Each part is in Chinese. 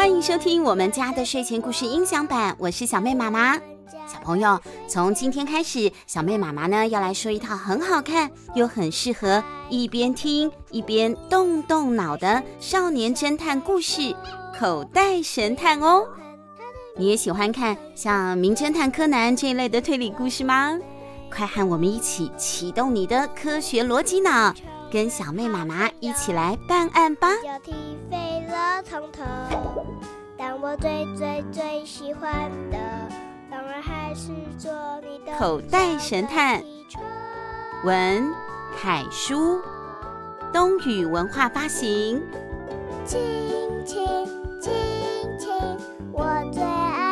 欢迎收听我们家的睡前故事音响版，我是小妹妈妈。小朋友，从今天开始，小妹妈妈呢要来说一套很好看又很适合一边听一边动动脑的少年侦探故事《口袋神探》哦。你也喜欢看像《名侦探柯南》这一类的推理故事吗？快和我们一起启动你的科学逻辑脑，跟小妹妈妈一起来办案吧！但我最最最喜欢的，当然还是做你的口袋神探。文凯书，东雨文化发行。亲亲亲亲，我最爱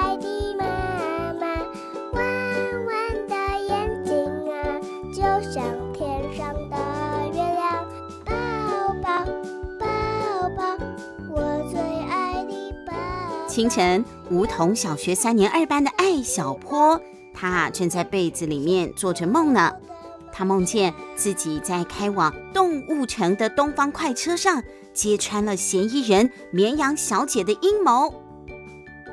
清晨，梧桐小学三年二班的艾小坡，他正在被子里面做着梦呢。他梦见自己在开往动物城的东方快车上，揭穿了嫌疑人绵羊小姐的阴谋。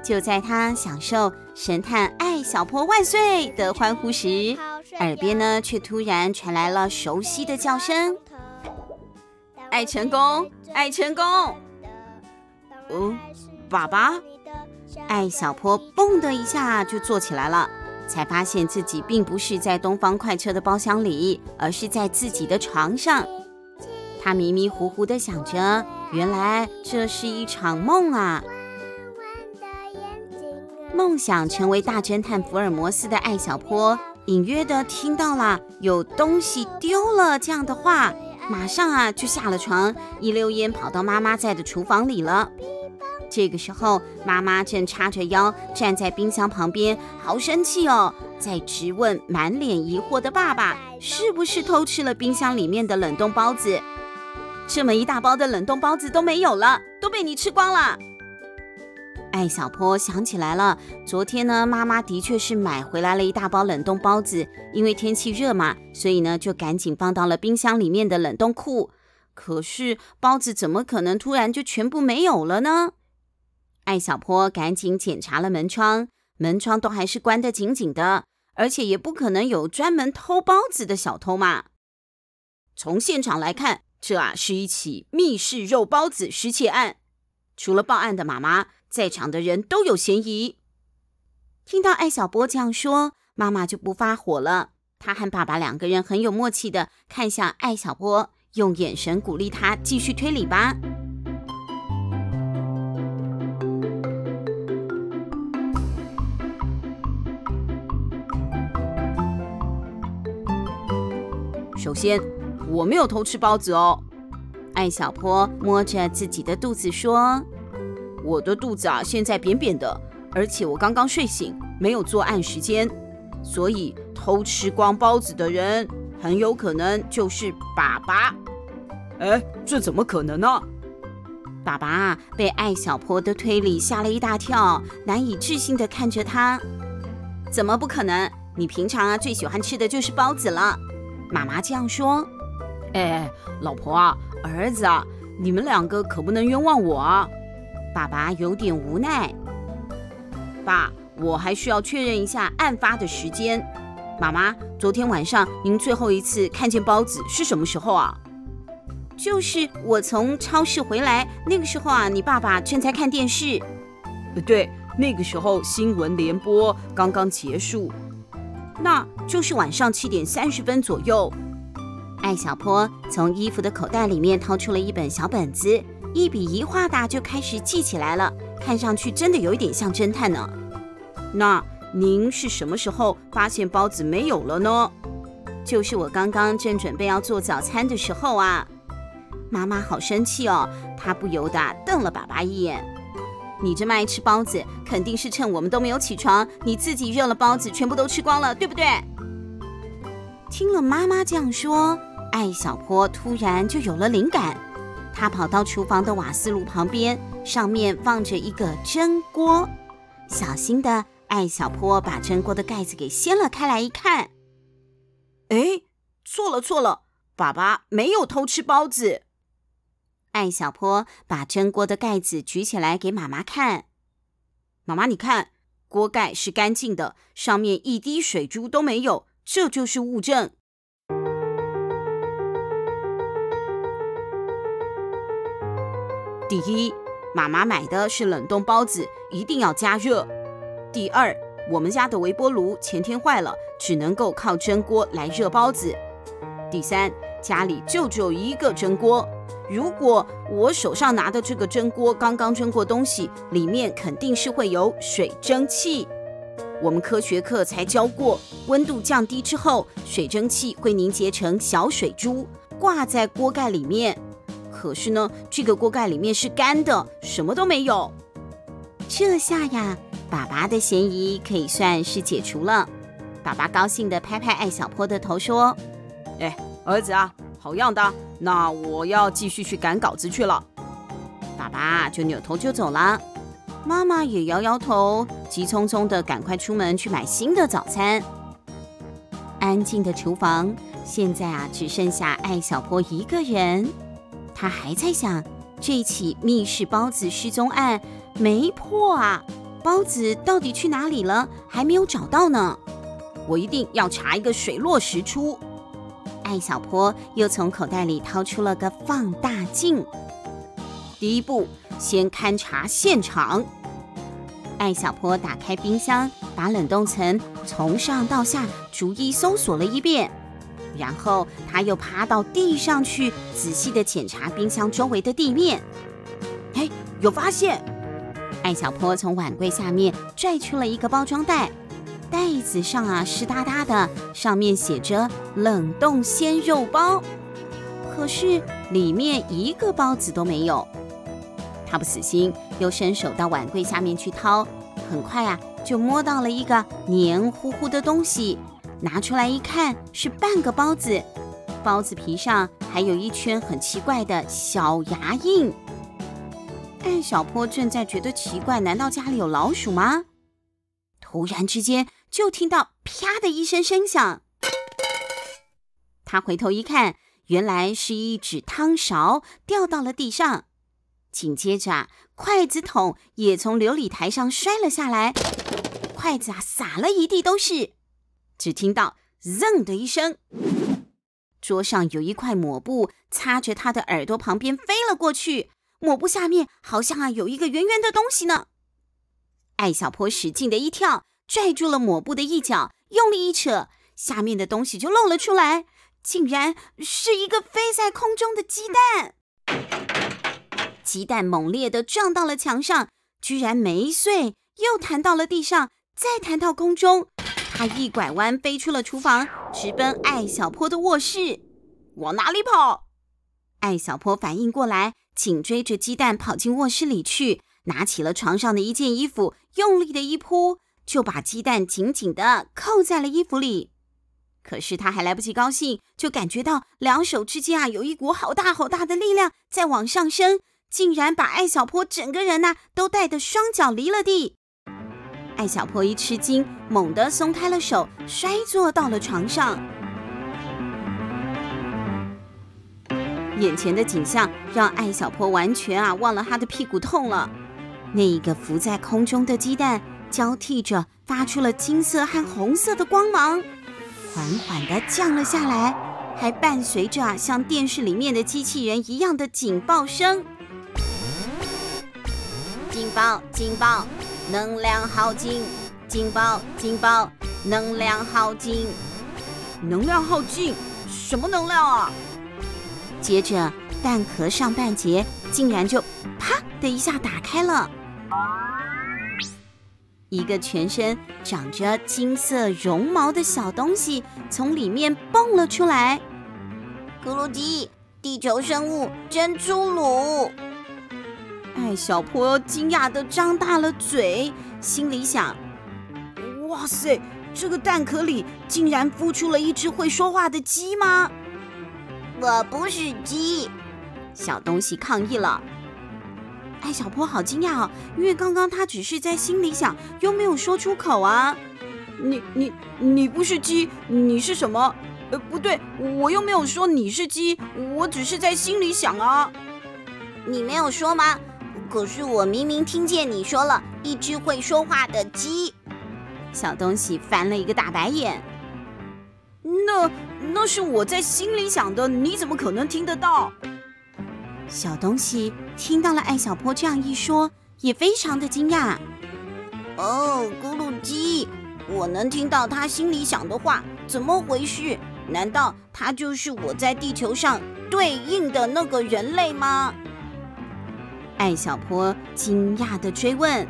就在他享受“神探艾小坡万岁”的欢呼时，耳边呢却突然传来了熟悉的叫声：“艾成功，艾成功！”哦，爸爸！艾小坡蹦的一下就坐起来了。才发现自己并不是在东方快车的包厢里，而是在自己的床上。他迷迷糊糊地想着，原来这是一场梦啊！梦想成为大侦探福尔摩斯的艾小坡，隐约地听到了有东西丢了这样的话，马上啊就下了床，一溜烟跑到妈妈在的厨房里了。这个时候，妈妈正叉着腰站在冰箱旁边，好生气哦，在质问满脸疑惑的爸爸是不是偷吃了冰箱里面的冷冻包子。这么一大包的冷冻包子都没有了，都被你吃光了。艾小坡想起来了，昨天呢，妈妈的确是买回来了一大包冷冻包子，因为天气热嘛，所以呢就赶紧放到了冰箱里面的冷冻库。可是包子怎么可能突然就全部没有了呢？艾小坡赶紧检查了门窗，门窗都还是关得紧紧的，而且也不可能有专门偷包子的小偷嘛。从现场来看，这啊是一起密室肉包子失窃案。除了报案的妈妈，在场的人都有嫌疑。听到艾小坡这样说，妈妈就不发火了。她和爸爸两个人很有默契的看向艾小坡，用眼神鼓励他继续推理吧。首先，我没有偷吃包子哦。艾小坡摸着自己的肚子说：“我的肚子啊，现在扁扁的，而且我刚刚睡醒，没有作案时间，所以偷吃光包子的人很有可能就是爸爸。”哎，这怎么可能呢？爸爸被艾小坡的推理吓了一大跳，难以置信地看着他：“怎么不可能？你平常啊最喜欢吃的就是包子了。”妈妈这样说：“哎，老婆啊，儿子啊，你们两个可不能冤枉我！”爸爸有点无奈。爸，我还需要确认一下案发的时间。妈妈，昨天晚上您最后一次看见包子是什么时候啊？就是我从超市回来那个时候啊，你爸爸正在看电视。对，那个时候新闻联播刚刚结束。那就是晚上七点三十分左右。艾小坡从衣服的口袋里面掏出了一本小本子，一笔一画的就开始记起来了，看上去真的有一点像侦探呢。那您是什么时候发现包子没有了呢？就是我刚刚正准备要做早餐的时候啊。妈妈好生气哦，她不由得瞪了爸爸一眼。你这么爱吃包子，肯定是趁我们都没有起床，你自己热了包子，全部都吃光了，对不对？听了妈妈这样说，艾小坡突然就有了灵感。他跑到厨房的瓦斯炉旁边，上面放着一个蒸锅。小心的艾小坡把蒸锅的盖子给掀了开来，一看，哎，错了错了，爸爸没有偷吃包子。艾小坡把蒸锅的盖子举起来给妈妈看。妈妈，你看，锅盖是干净的，上面一滴水珠都没有，这就是物证。第一，妈妈买的是冷冻包子，一定要加热。第二，我们家的微波炉前天坏了，只能够靠蒸锅来热包子。第三，家里就只有一个蒸锅。如果我手上拿的这个蒸锅刚刚蒸过东西，里面肯定是会有水蒸气。我们科学课才教过，温度降低之后，水蒸气会凝结成小水珠，挂在锅盖里面。可是呢，这个锅盖里面是干的，什么都没有。这下呀，爸爸的嫌疑可以算是解除了。爸爸高兴地拍拍艾小坡的头说：“哎，儿子啊，好样的！那我要继续去赶稿子去了。”爸爸就扭头就走了。妈妈也摇摇头，急匆匆地赶快出门去买新的早餐。安静的厨房，现在啊，只剩下艾小坡一个人。他还在想，这起密室包子失踪案没破啊，包子到底去哪里了？还没有找到呢。我一定要查一个水落石出。艾小坡又从口袋里掏出了个放大镜。第一步，先勘察现场。艾小坡打开冰箱，把冷冻层从上到下逐一搜索了一遍，然后他又爬到地上去，仔细地检查冰箱周围的地面。哎，有发现！艾小坡从碗柜下面拽出了一个包装袋，袋子上啊湿哒哒的，上面写着“冷冻鲜肉包”，可是里面一个包子都没有。他不死心，又伸手到碗柜下面去掏，很快啊，就摸到了一个黏糊糊的东西。拿出来一看，是半个包子，包子皮上还有一圈很奇怪的小牙印。艾小坡正在觉得奇怪，难道家里有老鼠吗？突然之间，就听到啪的一声声响。他回头一看，原来是一只汤勺掉到了地上。紧接着，筷子筒也从琉璃台上摔了下来，筷子啊洒了一地都是。只听到“噌”的一声，桌上有一块抹布擦着他的耳朵旁边飞了过去，抹布下面好像啊有一个圆圆的东西呢。艾小坡使劲的一跳，拽住了抹布的一角，用力一扯，下面的东西就露了出来，竟然是一个飞在空中的鸡蛋。鸡蛋猛烈地撞到了墙上，居然没碎，又弹到了地上，再弹到空中。他一拐弯飞出了厨房，直奔艾小坡的卧室。往哪里跑？艾小坡反应过来，紧追着鸡蛋跑进卧室里去，拿起了床上的一件衣服，用力的一扑，就把鸡蛋紧紧地扣在了衣服里。可是他还来不及高兴，就感觉到两手之间啊有一股好大好大的力量在往上升。竟然把艾小坡整个人呐、都带得双脚离了地。艾小坡一吃惊，猛地松开了手，摔坐到了床上。眼前的景象让艾小坡完全啊忘了他的屁股痛了。那一个浮在空中的鸡蛋交替着发出了金色和红色的光芒，缓缓地降了下来，还伴随着啊像电视里面的机器人一样的警报声。警报！警报！能量耗尽！警报！警报！能量耗尽！能量耗尽！什么能量啊？接着，蛋壳上半截竟然就啪的一下打开了，一个全身长着金色绒毛的小东西从里面蹦了出来。咕噜鸡，地球生物真粗鲁！艾小坡惊讶的张大了嘴，心里想：“哇塞，这个蛋壳里竟然孵出了一只会说话的鸡吗？”“我不是鸡！”小东西抗议了。艾小坡好惊讶哦，因为刚刚他只是在心里想，又没有说出口啊。“你、你、你不是鸡，你是什么？”“呃，不对，我又没有说你是鸡，我只是在心里想啊。”你没有说吗？可是我明明听见你说了一只会说话的鸡。小东西翻了一个大白眼。那那是我在心里想的，你怎么可能听得到？小东西听到了艾小坡这样一说，也非常的惊讶。哦，咕噜鸡，我能听到他心里想的话，怎么回事？难道他就是我在地球上对应的那个人类吗？艾小坡惊讶地追问：“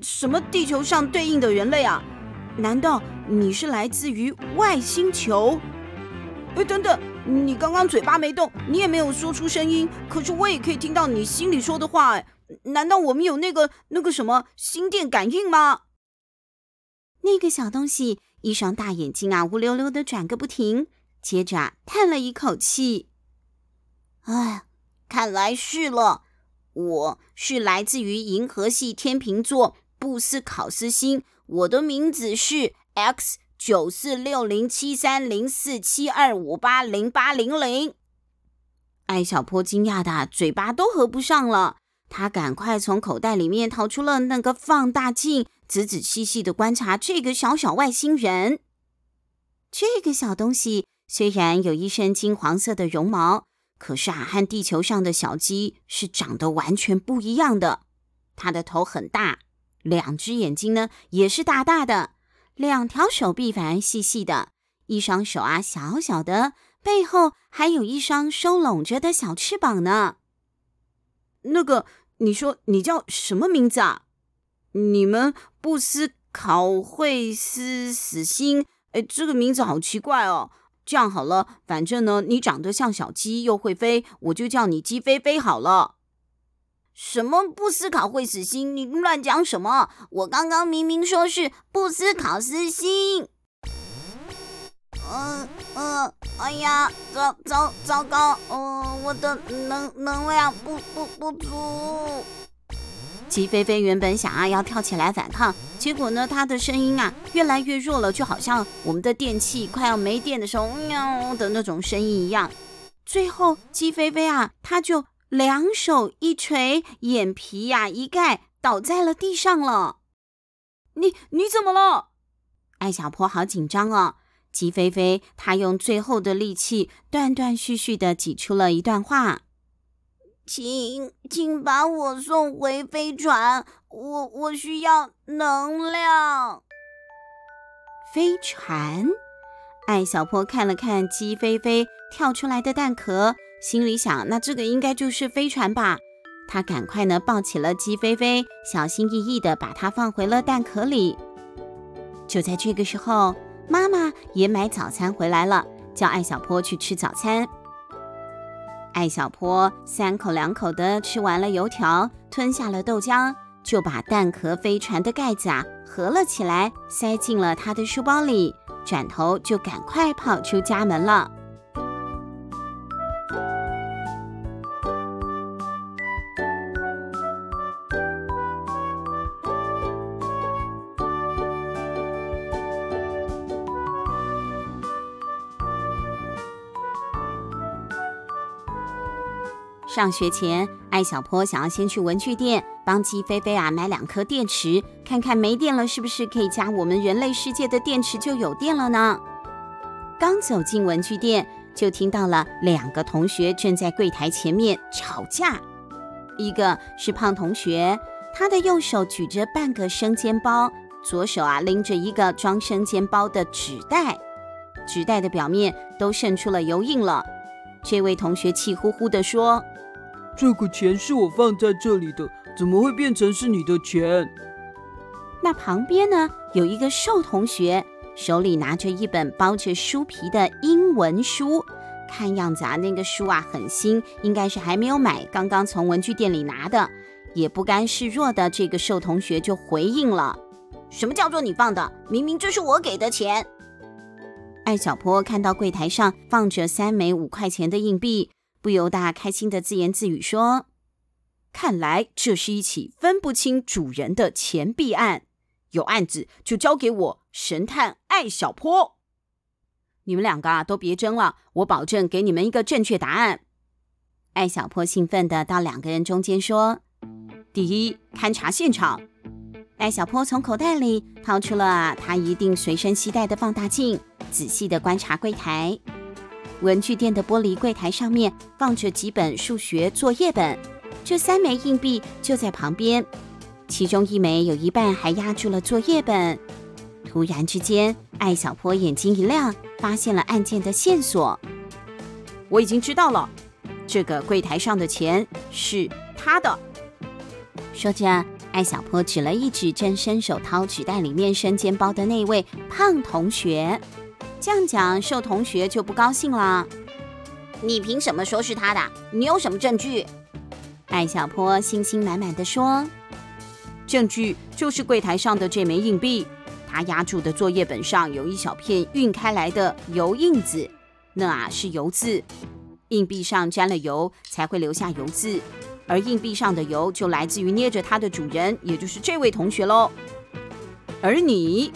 什么地球上对应的人类啊？难道你是来自于外星球？”哎，等等，你刚刚嘴巴没动，你也没有说出声音，可是我也可以听到你心里说的话。哎，难道我们有那个那个什么心电感应吗？那个小东西一双大眼睛啊，乌溜溜的转个不停，接着啊，叹了一口气：“哎，看来是了。”我是来自于银河系天秤座布斯考斯星，我的名字是 X 九四六零七三零四七二五八零八零零。艾小坡惊讶的嘴巴都合不上了，他赶快从口袋里面掏出了那个放大镜，仔仔细细的观察这个小小外星人。这个小东西虽然有一身金黄色的绒毛。可是啊，和地球上的小鸡是长得完全不一样的。它的头很大，两只眼睛呢也是大大的，两条手臂反而细细的，一双手啊小小的，背后还有一双收拢着的小翅膀呢。那个，你说你叫什么名字啊？你们布斯考惠斯死心，哎，这个名字好奇怪哦。这样好了，反正呢，你长得像小鸡又会飞，我就叫你鸡飞飞好了。什么不思考会死心？你乱讲什么？我刚刚明明说是不思考私心。嗯嗯，哎呀，糟糟糟糕，嗯，我的能能量不不不足。鸡飞飞原本想啊要跳起来反抗，结果呢，他的声音啊越来越弱了，就好像我们的电器快要没电的时候喵的那种声音一样。最后，鸡飞飞啊，他就两手一垂，眼皮呀、啊、一盖，倒在了地上了。你你怎么了？艾小坡好紧张哦。鸡飞飞他用最后的力气，断断续续的挤出了一段话。请，请把我送回飞船，我我需要能量。飞船，艾小坡看了看鸡飞飞跳出来的蛋壳，心里想：那这个应该就是飞船吧？他赶快呢抱起了鸡飞飞，小心翼翼地把它放回了蛋壳里。就在这个时候，妈妈也买早餐回来了，叫艾小坡去吃早餐。艾小坡三口两口的吃完了油条，吞下了豆浆，就把蛋壳飞船的盖子啊合了起来，塞进了他的书包里，转头就赶快跑出家门了。上学前，艾小坡想要先去文具店帮鸡飞飞啊买两颗电池，看看没电了是不是可以加我们人类世界的电池就有电了呢？刚走进文具店，就听到了两个同学正在柜台前面吵架。一个是胖同学，他的右手举着半个生煎包，左手啊拎着一个装生煎包的纸袋，纸袋的表面都渗出了油印了。这位同学气呼呼地说。这个钱是我放在这里的，怎么会变成是你的钱？那旁边呢，有一个瘦同学，手里拿着一本包着书皮的英文书，看样子啊，那个书啊很新，应该是还没有买，刚刚从文具店里拿的。也不甘示弱的这个瘦同学就回应了：“什么叫做你放的？明明这是我给的钱。”艾小坡看到柜台上放着三枚五块钱的硬币。不由得开心的自言自语说：“看来这是一起分不清主人的钱币案。有案子就交给我，神探艾小坡。你们两个啊，都别争了，我保证给你们一个正确答案。”艾小坡兴奋的到两个人中间说：“第一，勘察现场。”艾小坡从口袋里掏出了他一定随身携带的放大镜，仔细的观察柜台。文具店的玻璃柜台上面放着几本数学作业本，这三枚硬币就在旁边，其中一枚有一半还压住了作业本。突然之间，艾小坡眼睛一亮，发现了案件的线索。我已经知道了。这个柜台上的钱是他的。说着，艾小坡指了一指正伸手掏纸袋里面生煎包的那位胖同学。这样讲，瘦同学就不高兴了。你凭什么说是他的？你有什么证据？艾小坡信心满满地说：“证据就是柜台上的这枚硬币，他压住的作业本上有一小片晕开来的油印子，那啊是油渍。”硬币上沾了油，才会留下油渍，而硬币上的油就来自于捏着它的主人，也就是这位同学喽。而你，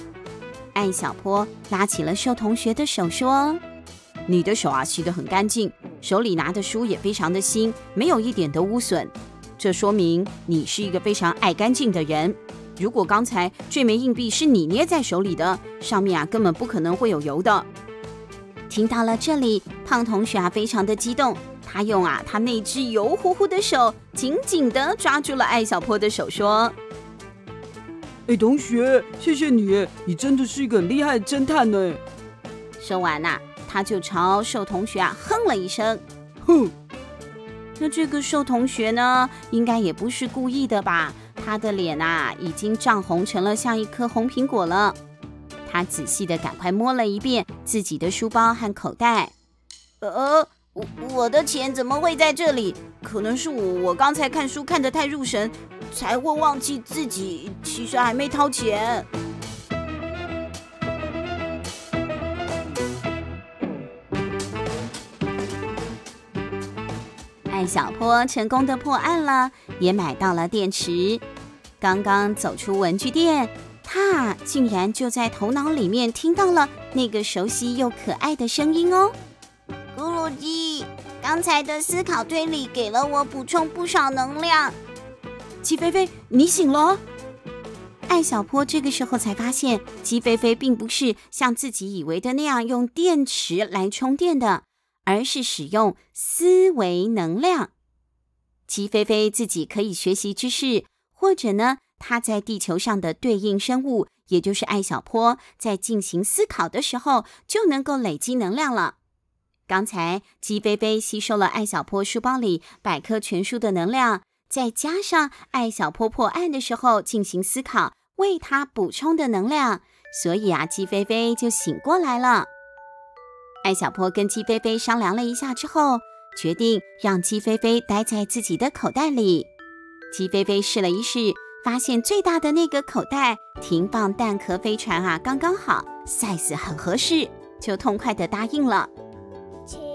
艾小坡拉起了瘦同学的手说：“你的手啊，洗得很干净，手里拿的书也非常的新，没有一点的污损。这说明你是一个非常爱干净的人。如果刚才这枚硬币是你捏在手里的，上面啊根本不可能会有油的。”听到了这里，胖同学啊，非常的激动。他用啊，他那只油乎乎的手紧紧地抓住了艾小坡的手，说：“哎，同学，谢谢你，你真的是一个很厉害的侦探呢。”说完呐、啊，他就朝瘦同学啊哼了一声：“哼。”那这个瘦同学呢，应该也不是故意的吧？他的脸啊，已经涨红成了像一颗红苹果了。他仔细的赶快摸了一遍自己的书包和口袋，呃，我我的钱怎么会在这里？可能是我我刚才看书看得太入神，才会忘记自己其实还没掏钱。艾小坡成功的破案了，也买到了电池。刚刚走出文具店。他竟然就在头脑里面听到了那个熟悉又可爱的声音哦！咕噜鸡，刚才的思考推理给了我补充不少能量。鸡飞飞，你醒了！艾小坡这个时候才发现，鸡飞飞并不是像自己以为的那样用电池来充电的，而是使用思维能量。鸡飞飞自己可以学习知识，或者呢，他在地球上的对应生物，也就是艾小坡，在进行思考的时候，就能够累积能量了。刚才鸡飞飞吸收了艾小坡书包里百科全书的能量，再加上艾小坡破案的时候进行思考，为他补充的能量，所以啊，鸡飞飞就醒过来了。艾小坡跟鸡飞飞商量了一下之后，决定让鸡飞飞待在自己的口袋里。鸡飞飞试了一试。发现最大的那个口袋停放蛋壳飞船啊，刚刚好，size 很合适，就痛快的答应了。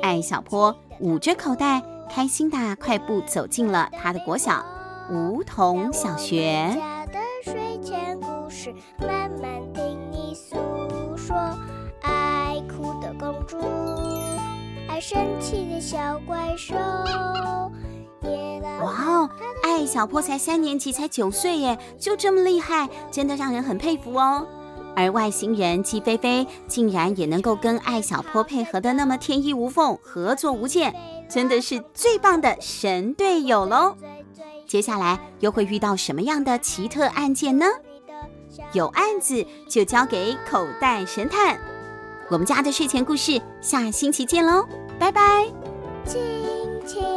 艾小坡捂着口袋，开心地快步走进了他的国小——梧桐小学。家的睡前故事，慢慢听你诉说。爱哭的公主，爱生气的小怪兽。哇哦，艾小坡才三年级，才九岁耶，就这么厉害，真的让人很佩服哦。而外星人季菲菲竟然也能够跟艾小坡配合的那么天衣无缝，合作无间，真的是最棒的神队友喽。接下来又会遇到什么样的奇特案件呢？有案子就交给口袋神探。我们家的睡前故事，下星期见喽，拜拜。亲亲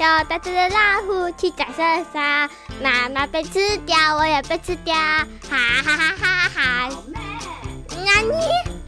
叫大大的老虎去打山山，妈妈被吃掉，我也被吃掉，哈哈哈哈！哈，那你。